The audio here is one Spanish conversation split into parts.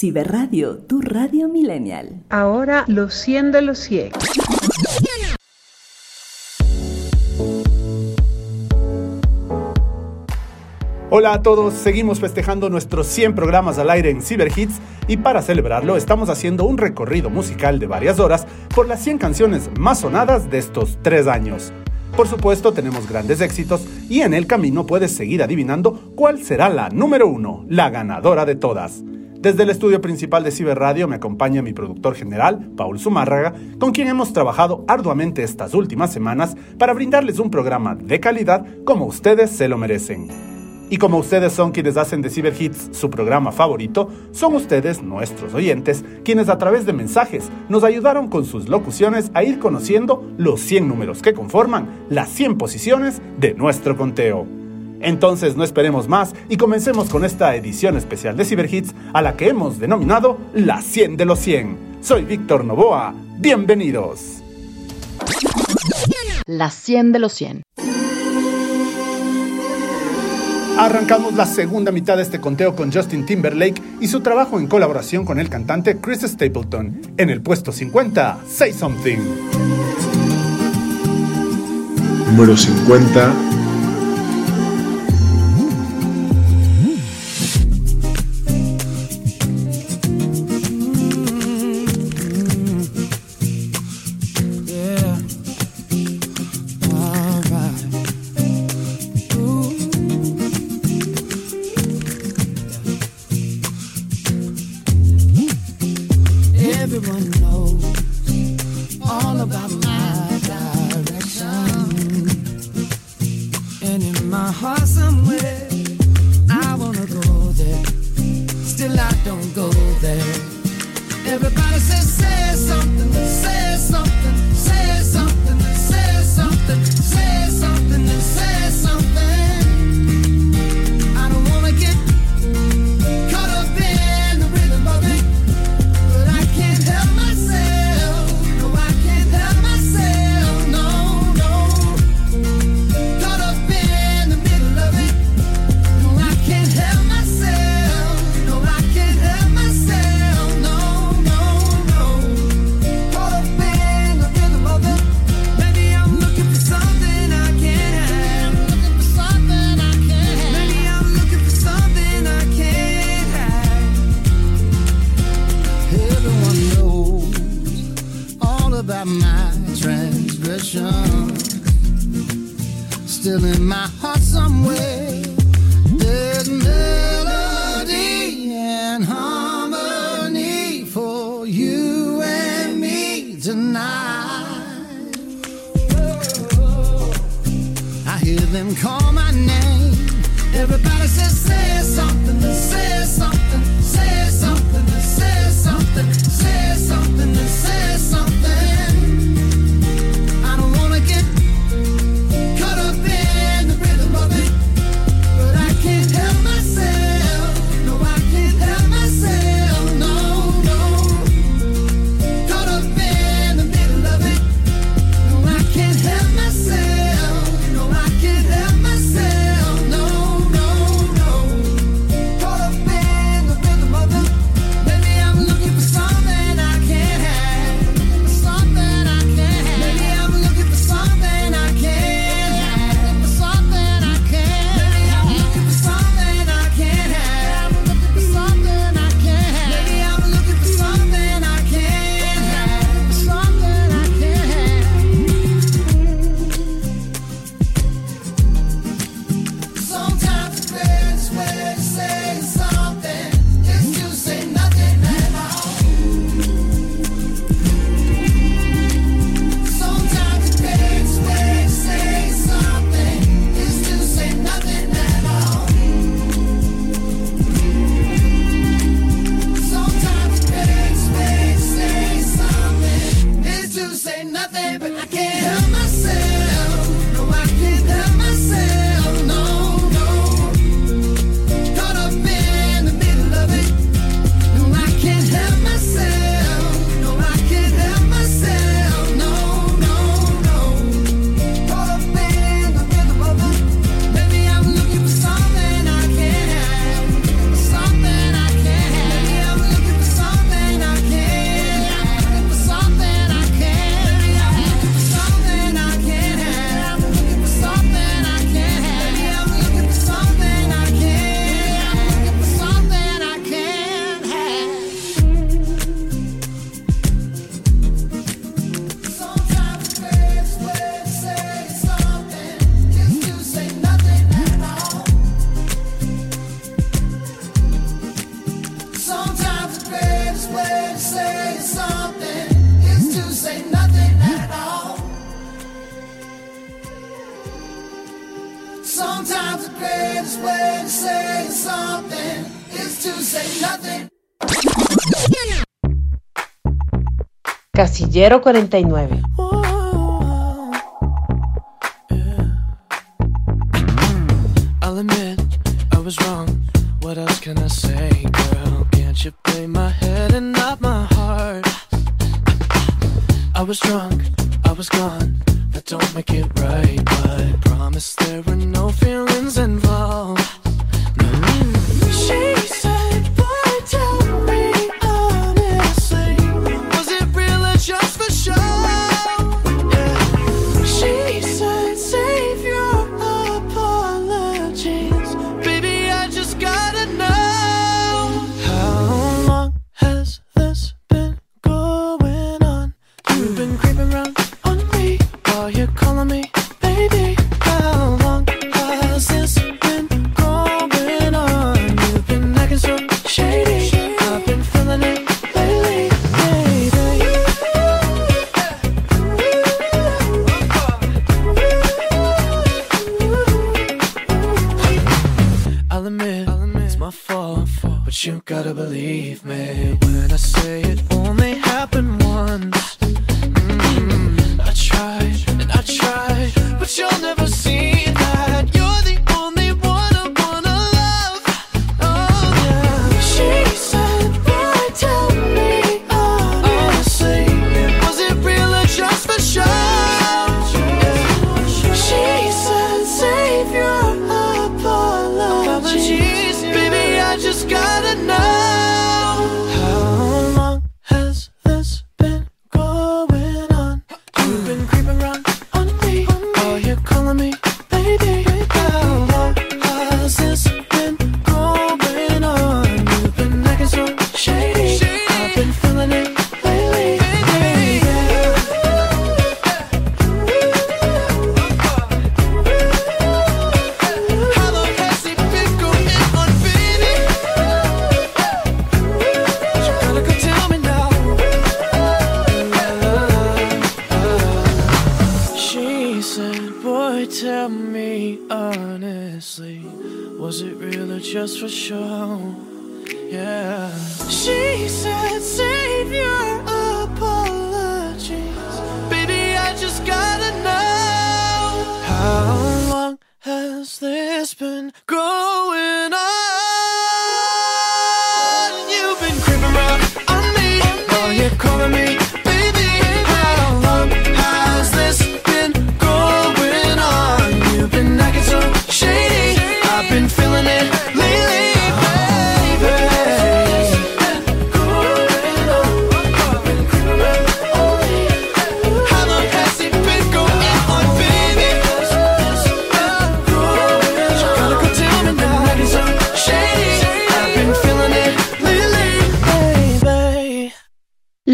Ciberradio, tu radio millennial. Ahora los 100 de los 100. Hola a todos, seguimos festejando nuestros 100 programas al aire en Cyberhits y para celebrarlo estamos haciendo un recorrido musical de varias horas por las 100 canciones más sonadas de estos tres años. Por supuesto tenemos grandes éxitos y en el camino puedes seguir adivinando cuál será la número uno, la ganadora de todas. Desde el estudio principal de Ciberradio me acompaña mi productor general, Paul Zumárraga, con quien hemos trabajado arduamente estas últimas semanas para brindarles un programa de calidad como ustedes se lo merecen. Y como ustedes son quienes hacen de Cyber Hits su programa favorito, son ustedes, nuestros oyentes, quienes a través de mensajes nos ayudaron con sus locuciones a ir conociendo los 100 números que conforman las 100 posiciones de nuestro conteo. Entonces no esperemos más y comencemos con esta edición especial de Cyber Hits a la que hemos denominado la 100 de los 100. Soy Víctor Novoa, bienvenidos. La 100 de los 100. Arrancamos la segunda mitad de este conteo con Justin Timberlake y su trabajo en colaboración con el cantante Chris Stapleton. En el puesto 50, Say Something. Número 50. Astillero 49.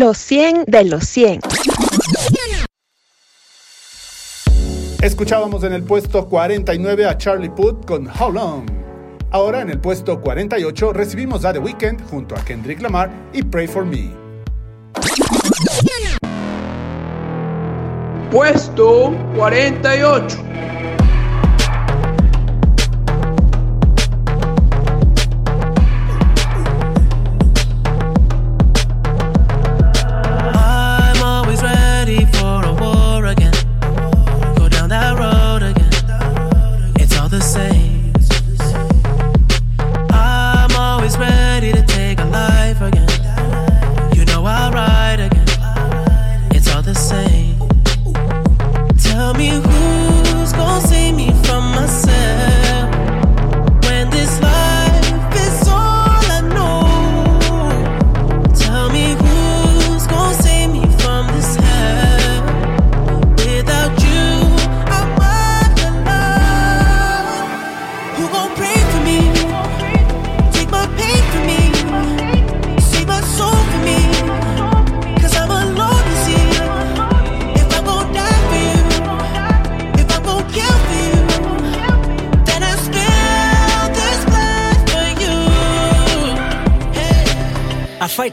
los 100 de los 100. Escuchábamos en el puesto 49 a Charlie Puth con How Long. Ahora en el puesto 48 recibimos a The Weeknd junto a Kendrick Lamar y Pray for Me. Puesto 48.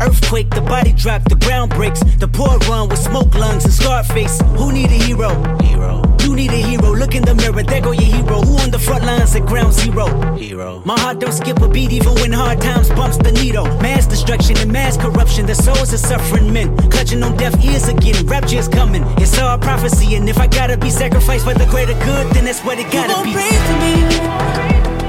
Earthquake, the body drop, the ground breaks, the poor run with smoke lungs and scarred face. Who need a hero? Hero. You need a hero. Look in the mirror, there go your hero. Who on the front lines at ground zero? Hero. My heart don't skip a beat even when hard times bumps the needle. Mass destruction and mass corruption, the souls of suffering men. Clutching on deaf ears again, rapture is coming. It's all prophecy, and if I gotta be sacrificed for the greater good, then that's what it gotta be. pray for me.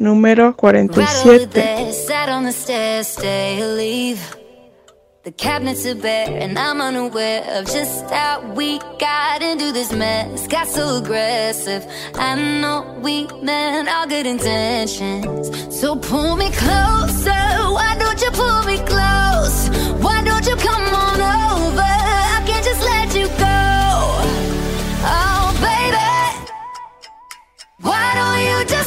Número Right over 47. there, sat on the stairs, stay or leave. The cabinets are bare, and I'm unaware of just how we got into this mess. Got so aggressive. I know we meant all good intentions. So pull me closer. Why don't you pull me close? Why don't you come on over?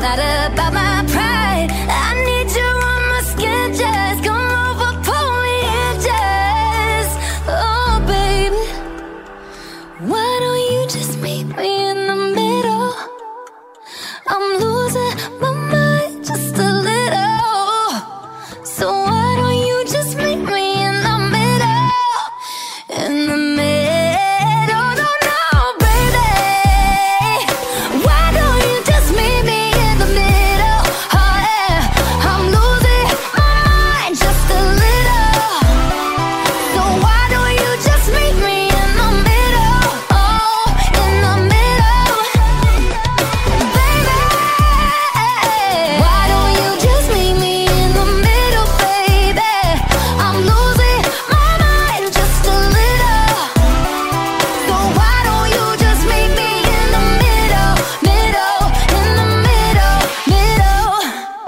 not a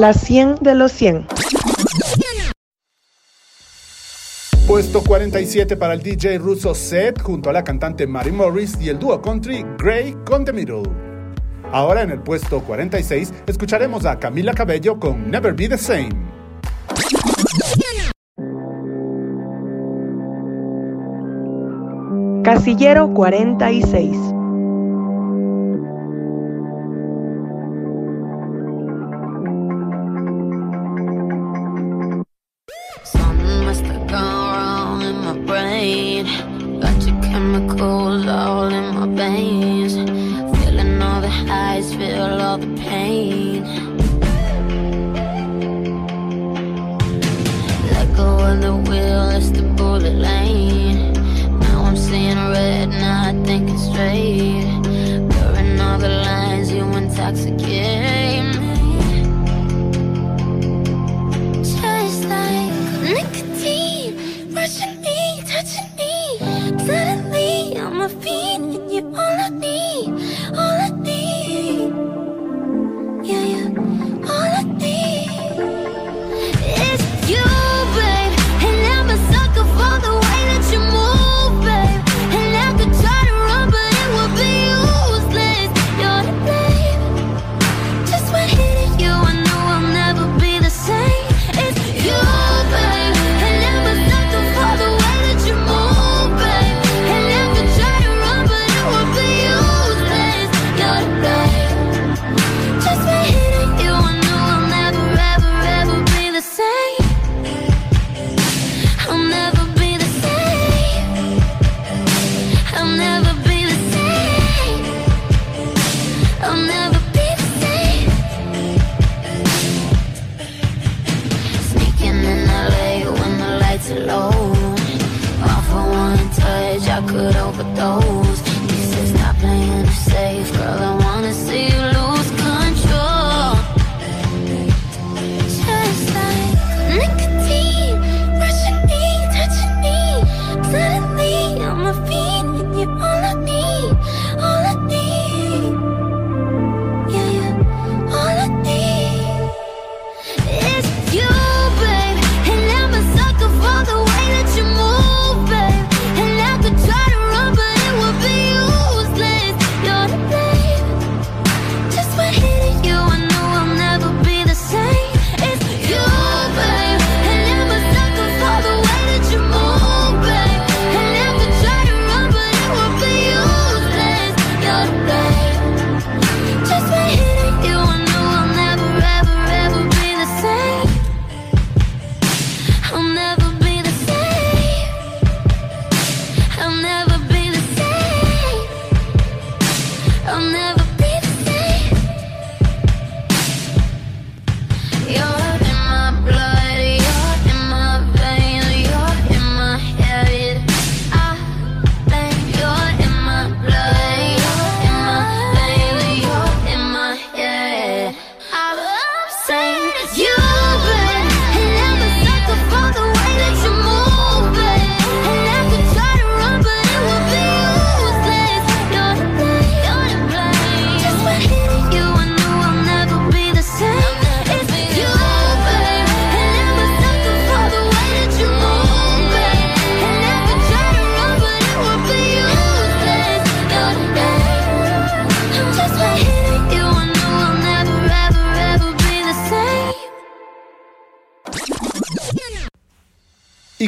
La 100 de los 100. Puesto 47 para el DJ ruso Seth junto a la cantante Mary Morris y el dúo country Grey con The Middle. Ahora en el puesto 46 escucharemos a Camila Cabello con Never Be the Same. Casillero 46.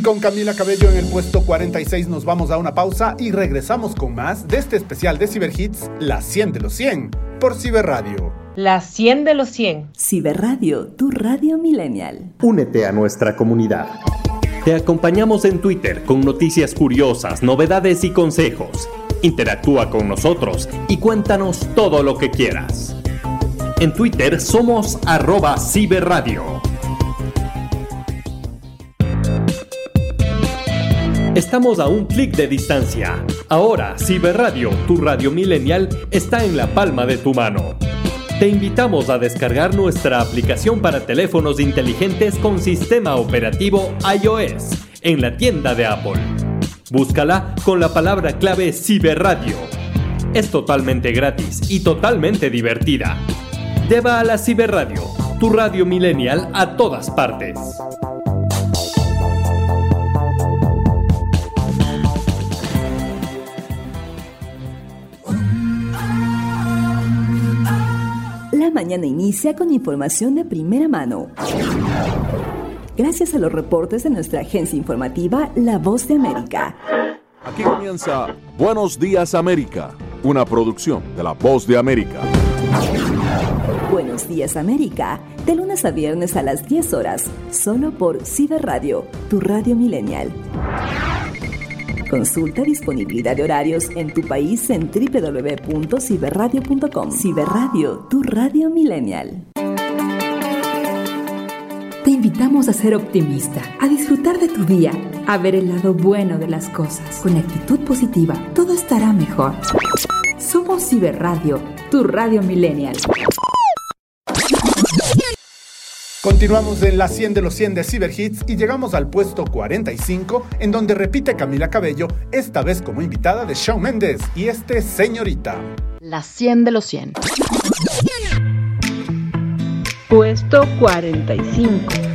Y con Camila Cabello en el puesto 46 nos vamos a una pausa y regresamos con más de este especial de Ciberhits, La 100 de los 100, por Ciberradio. La 100 de los 100. Ciberradio, tu radio millennial. Únete a nuestra comunidad. Te acompañamos en Twitter con noticias curiosas, novedades y consejos. Interactúa con nosotros y cuéntanos todo lo que quieras. En Twitter somos arroba ciberradio. Estamos a un clic de distancia. Ahora, Ciberradio, tu radio milenial, está en la palma de tu mano. Te invitamos a descargar nuestra aplicación para teléfonos inteligentes con sistema operativo iOS en la tienda de Apple. Búscala con la palabra clave Ciberradio. Es totalmente gratis y totalmente divertida. Lleva a la Ciberradio, tu radio milenial, a todas partes. mañana inicia con información de primera mano. Gracias a los reportes de nuestra agencia informativa La Voz de América. Aquí comienza Buenos Días América, una producción de La Voz de América. Buenos Días América, de lunes a viernes a las 10 horas, solo por Ciberradio, tu radio millennial. Consulta disponibilidad de horarios en tu país en www.ciberradio.com. Ciberradio, tu radio millennial. Te invitamos a ser optimista, a disfrutar de tu día, a ver el lado bueno de las cosas. Con actitud positiva, todo estará mejor. Somos Ciberradio, tu radio millennial. Continuamos en la 100 de los 100 de Cyberhits y llegamos al puesto 45, en donde repite Camila Cabello, esta vez como invitada de Shawn Mendes y este Señorita. La 100 de los 100. Puesto 45.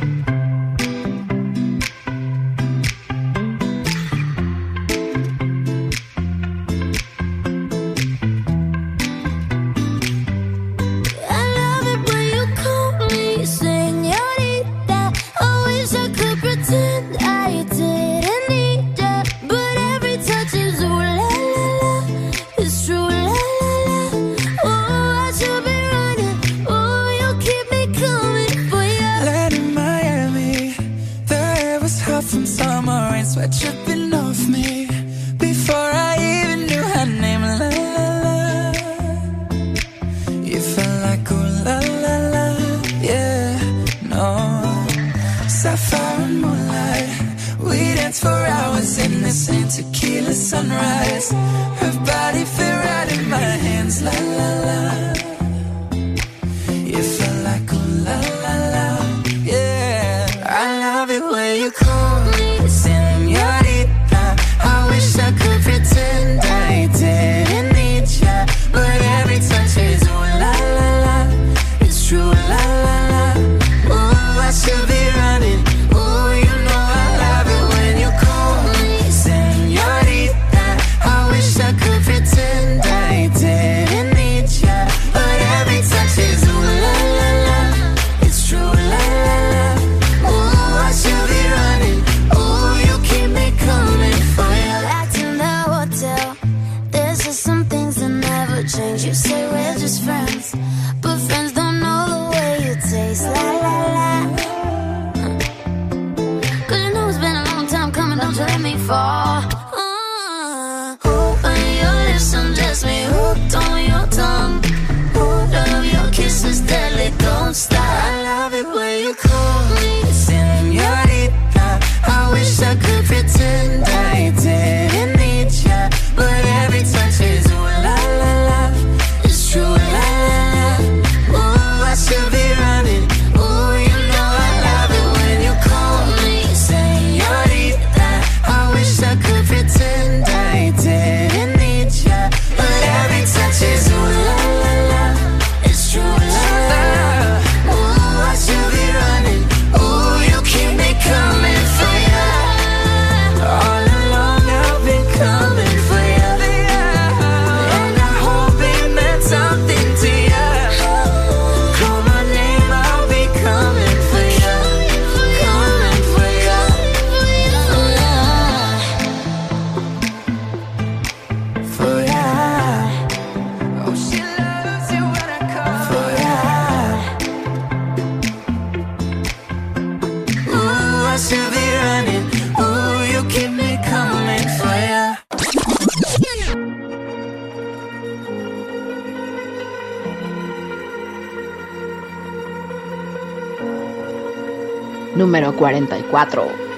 número 44.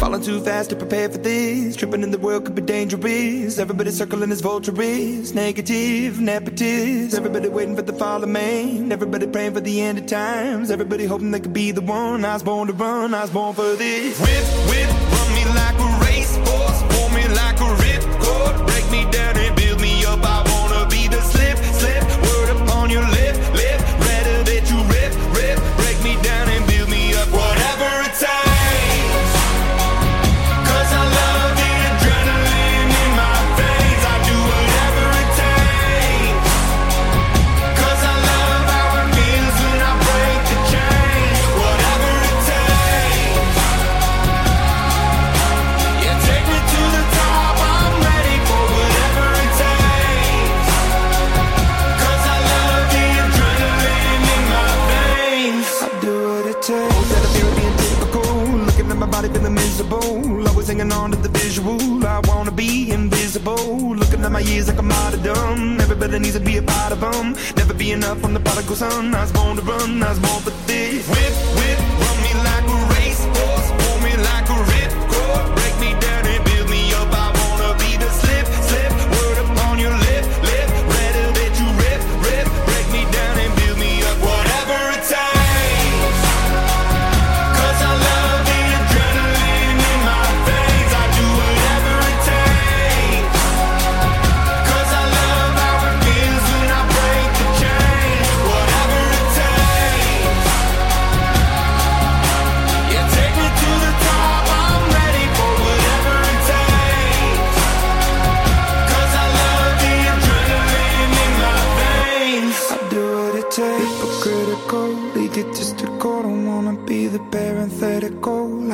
Falling too fast to prepare for this. Tripping in the world could be dangerous. Everybody circling as vultures. Negative, nepotist. Everybody waiting for the fall of man. Everybody praying for the end of times. Everybody hoping they could be the one. I was born to run. I was born for this. Whip, whip, run me like a racehorse. Pull me like a rip. equals sound, not born to run, not born for this.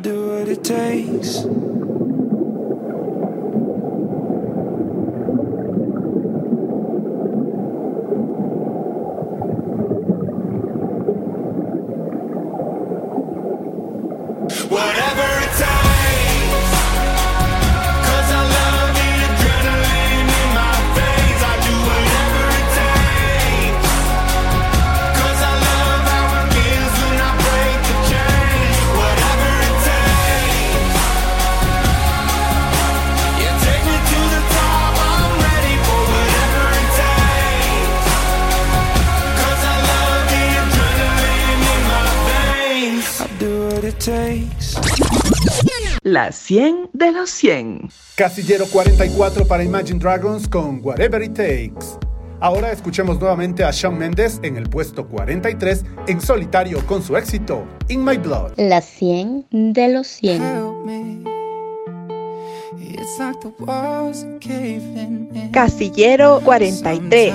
Do what it takes. La 100 de los 100. Casillero 44 para Imagine Dragons con Whatever It Takes. Ahora escuchemos nuevamente a Shawn Mendes en el puesto 43 en solitario con su éxito In My Blood. La 100 de los 100. It's like the walls are caving in. Casillero 43.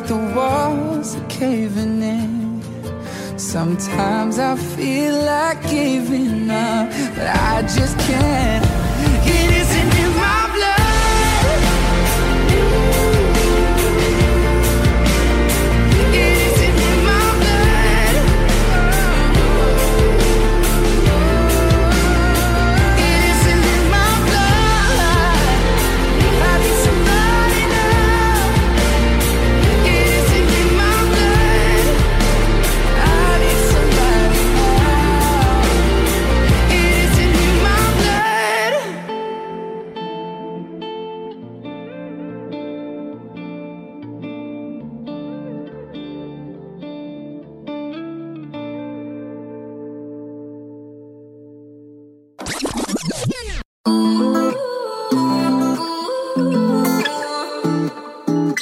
like the walls are caving in. Sometimes I feel like giving up, but I just can't. It isn't in my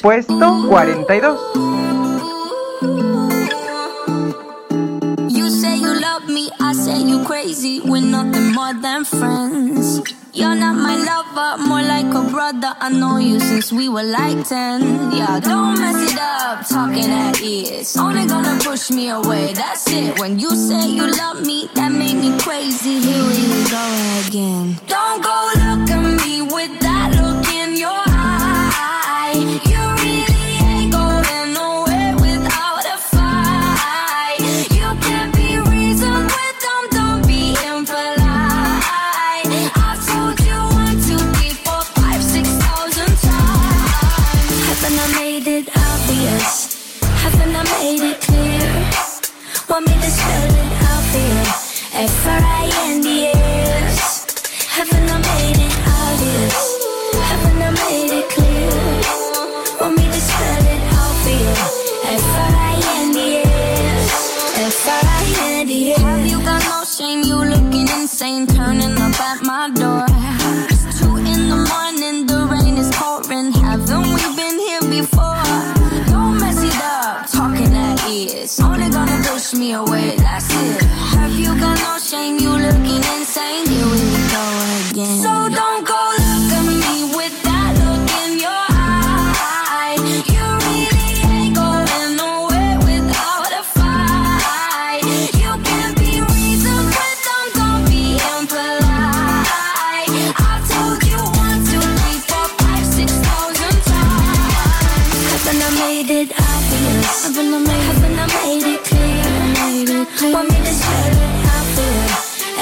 Puesto 42. You say you love me, I say you crazy. We're nothing more than friends. You're not my lover, more like a brother. I know you since we were like 10. Yeah, don't mess it up, talking at ears. Only gonna push me away, that's it. When you say you love me, that made me crazy. Here we go again.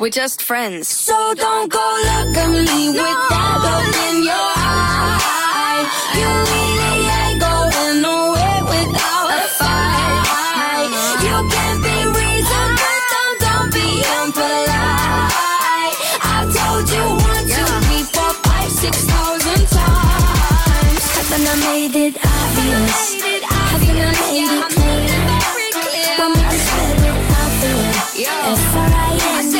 We're just friends. So don't go look at me with that look in your eye. You really ain't going nowhere without a fight. You can't be reasoned with them, don't be impolite. I've told you one, two, three, four, five, six thousand times. Haven't I made it obvious? Haven't I made it clear? Want me to spell it out for you? F-R-I-N-D-S.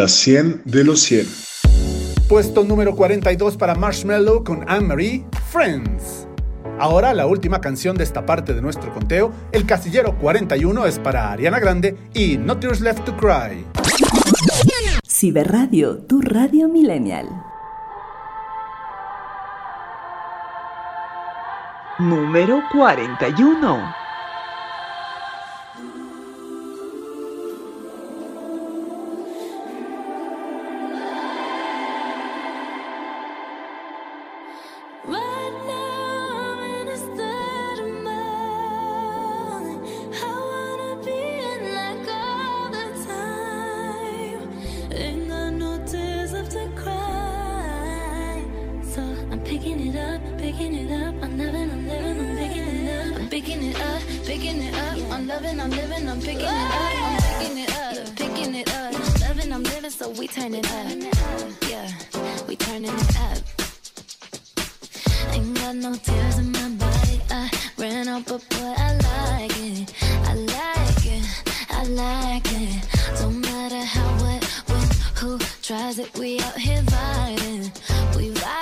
La 100 de los 100. Puesto número 42 para Marshmallow con Anne-Marie, Friends. Ahora la última canción de esta parte de nuestro conteo, el casillero 41 es para Ariana Grande y Not Yours Left to Cry. Ciberradio, tu radio millennial. Número 41. Living, so we turn it up. Yeah, we turning it up. Ain't got no tears in my body. I ran out, but boy, I like it. I like it. I like it. Don't matter how, what, when, who tries it. We out here vibing. We vibing.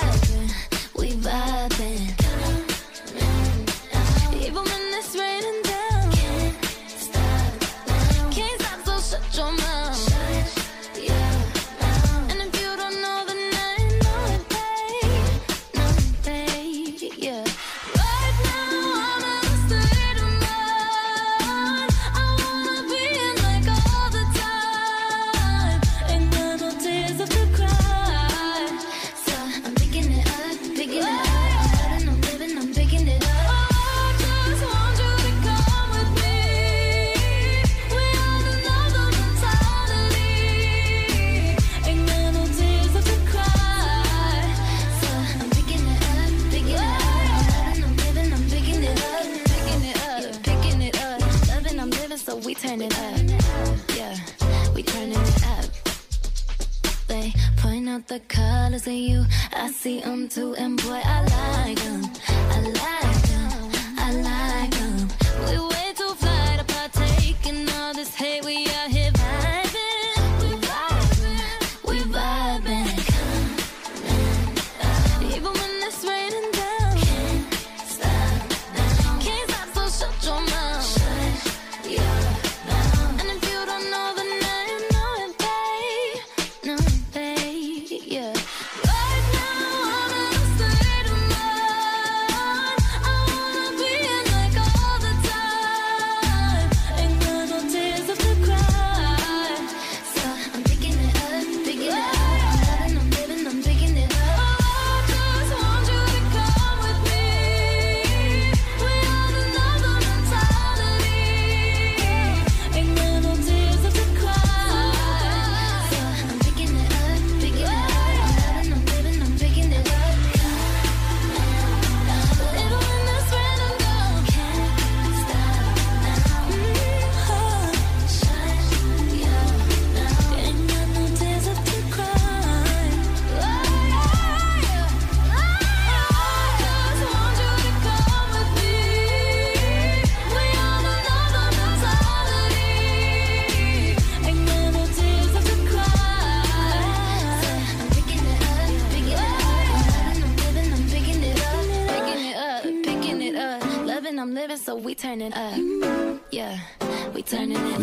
Colors of you. I see them too, and boy, I like them. I like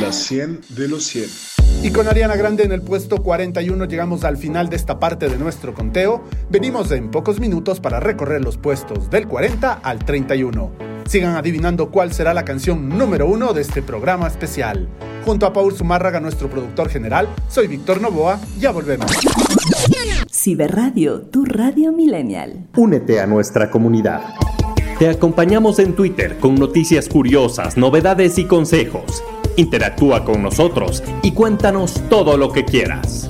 turning it La up. 100 de los 100. Y con Ariana Grande en el puesto 41 llegamos al final de esta parte de nuestro conteo. Venimos en pocos minutos para recorrer los puestos del 40 al 31. Sigan adivinando cuál será la canción número uno de este programa especial. Junto a Paul Zumárraga, nuestro productor general, soy Víctor Novoa. Ya volvemos. Ciberradio, tu radio millennial. Únete a nuestra comunidad. Te acompañamos en Twitter con noticias curiosas, novedades y consejos. Interactúa con nosotros y cuéntanos todo lo que quieras.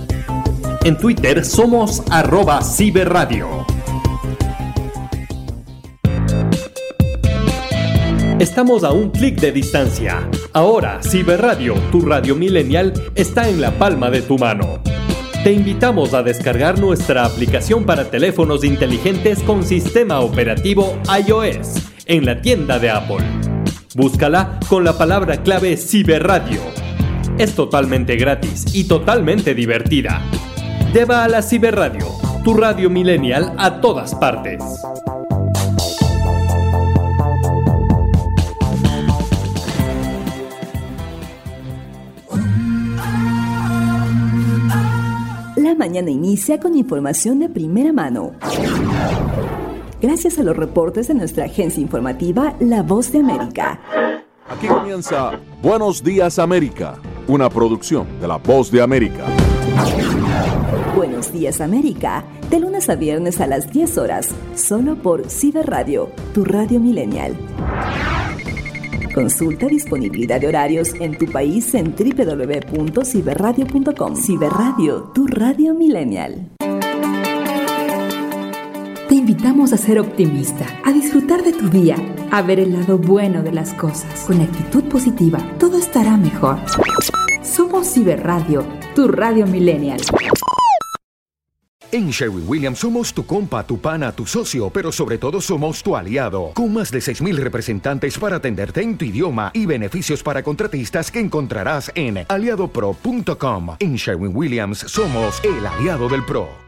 En Twitter somos arroba ciberradio. Estamos a un clic de distancia. Ahora, Ciberradio, tu radio millennial, está en la palma de tu mano. Te invitamos a descargar nuestra aplicación para teléfonos inteligentes con sistema operativo iOS en la tienda de Apple. Búscala con la palabra clave Ciberradio. Es totalmente gratis y totalmente divertida. Lleva a la Ciberradio, tu radio millennial a todas partes. La mañana inicia con información de primera mano. Gracias a los reportes de nuestra agencia informativa La Voz de América. Aquí comienza Buenos Días América, una producción de La Voz de América. Buenos días América, de lunes a viernes a las 10 horas, solo por Ciberradio, tu radio millennial. Consulta disponibilidad de horarios en tu país en www.ciberradio.com. Ciberradio, tu radio millennial. Invitamos a ser optimista, a disfrutar de tu día, a ver el lado bueno de las cosas. Con actitud positiva, todo estará mejor. Somos Ciberradio, tu radio millennial. En Sherwin Williams somos tu compa, tu pana, tu socio, pero sobre todo somos tu aliado, con más de 6.000 representantes para atenderte en tu idioma y beneficios para contratistas que encontrarás en aliadopro.com. En Sherwin Williams somos el aliado del PRO.